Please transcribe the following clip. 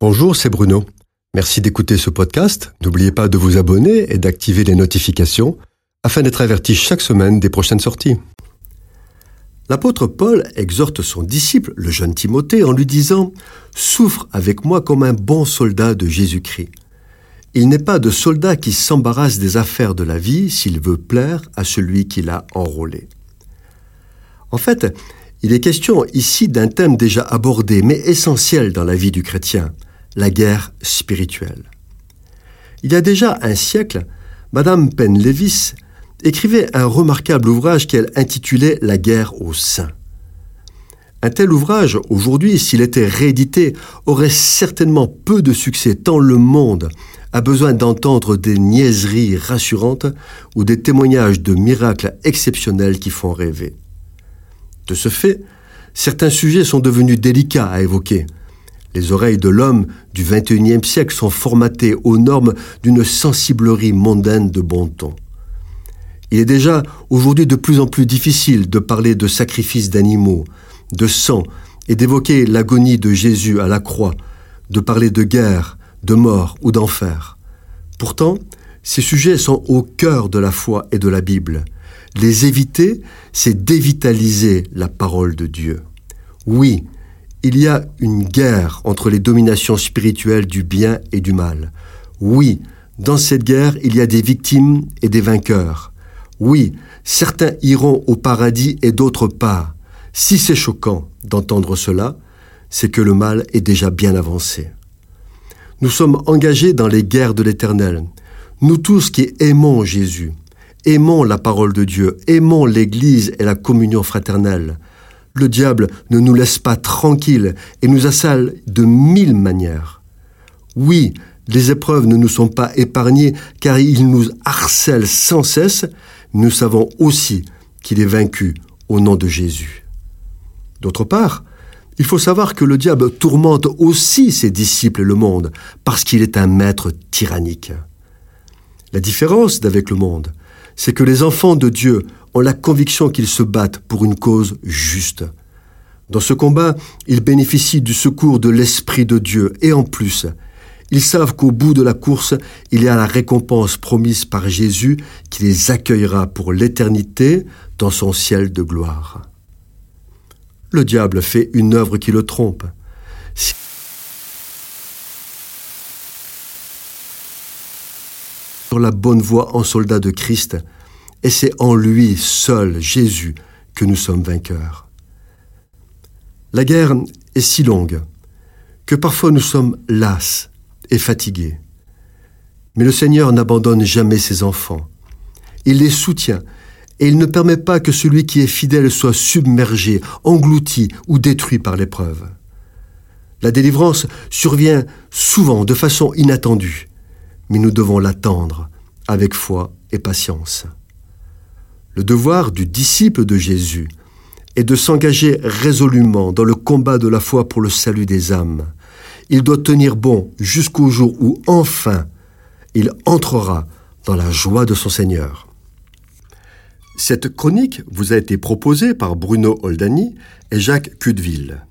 Bonjour, c'est Bruno. Merci d'écouter ce podcast. N'oubliez pas de vous abonner et d'activer les notifications afin d'être averti chaque semaine des prochaines sorties. L'apôtre Paul exhorte son disciple, le jeune Timothée, en lui disant ⁇ Souffre avec moi comme un bon soldat de Jésus-Christ. Il n'est pas de soldat qui s'embarrasse des affaires de la vie s'il veut plaire à celui qui l'a enrôlé. En fait, il est question ici d'un thème déjà abordé mais essentiel dans la vie du chrétien, la guerre spirituelle. Il y a déjà un siècle, Madame Penn-Lévis écrivait un remarquable ouvrage qu'elle intitulait La guerre au sein. Un tel ouvrage, aujourd'hui, s'il était réédité, aurait certainement peu de succès tant le monde a besoin d'entendre des niaiseries rassurantes ou des témoignages de miracles exceptionnels qui font rêver. De ce fait, certains sujets sont devenus délicats à évoquer, les oreilles de l'homme du XXIe siècle sont formatées aux normes d'une sensiblerie mondaine de bon ton. Il est déjà aujourd'hui de plus en plus difficile de parler de sacrifices d'animaux, de sang, et d'évoquer l'agonie de Jésus à la croix, de parler de guerre, de mort ou d'enfer. Pourtant, ces sujets sont au cœur de la foi et de la Bible. Les éviter, c'est dévitaliser la parole de Dieu. Oui, il y a une guerre entre les dominations spirituelles du bien et du mal. Oui, dans cette guerre, il y a des victimes et des vainqueurs. Oui, certains iront au paradis et d'autres pas. Si c'est choquant d'entendre cela, c'est que le mal est déjà bien avancé. Nous sommes engagés dans les guerres de l'Éternel. Nous tous qui aimons Jésus, aimons la parole de Dieu, aimons l'Église et la communion fraternelle, le diable ne nous laisse pas tranquilles et nous assale de mille manières. Oui, les épreuves ne nous sont pas épargnées car il nous harcèle sans cesse. Nous savons aussi qu'il est vaincu au nom de Jésus. D'autre part, il faut savoir que le diable tourmente aussi ses disciples et le monde parce qu'il est un maître tyrannique. La différence d'avec le monde, c'est que les enfants de Dieu la conviction qu'ils se battent pour une cause juste. Dans ce combat, ils bénéficient du secours de l'Esprit de Dieu et en plus, ils savent qu'au bout de la course, il y a la récompense promise par Jésus qui les accueillera pour l'éternité dans son ciel de gloire. Le diable fait une œuvre qui le trompe. Sur la bonne voie en soldat de Christ, et c'est en lui seul, Jésus, que nous sommes vainqueurs. La guerre est si longue que parfois nous sommes las et fatigués. Mais le Seigneur n'abandonne jamais ses enfants. Il les soutient et il ne permet pas que celui qui est fidèle soit submergé, englouti ou détruit par l'épreuve. La délivrance survient souvent de façon inattendue, mais nous devons l'attendre avec foi et patience. Le devoir du disciple de Jésus est de s'engager résolument dans le combat de la foi pour le salut des âmes. Il doit tenir bon jusqu'au jour où enfin il entrera dans la joie de son Seigneur. Cette chronique vous a été proposée par Bruno Oldani et Jacques Cudeville.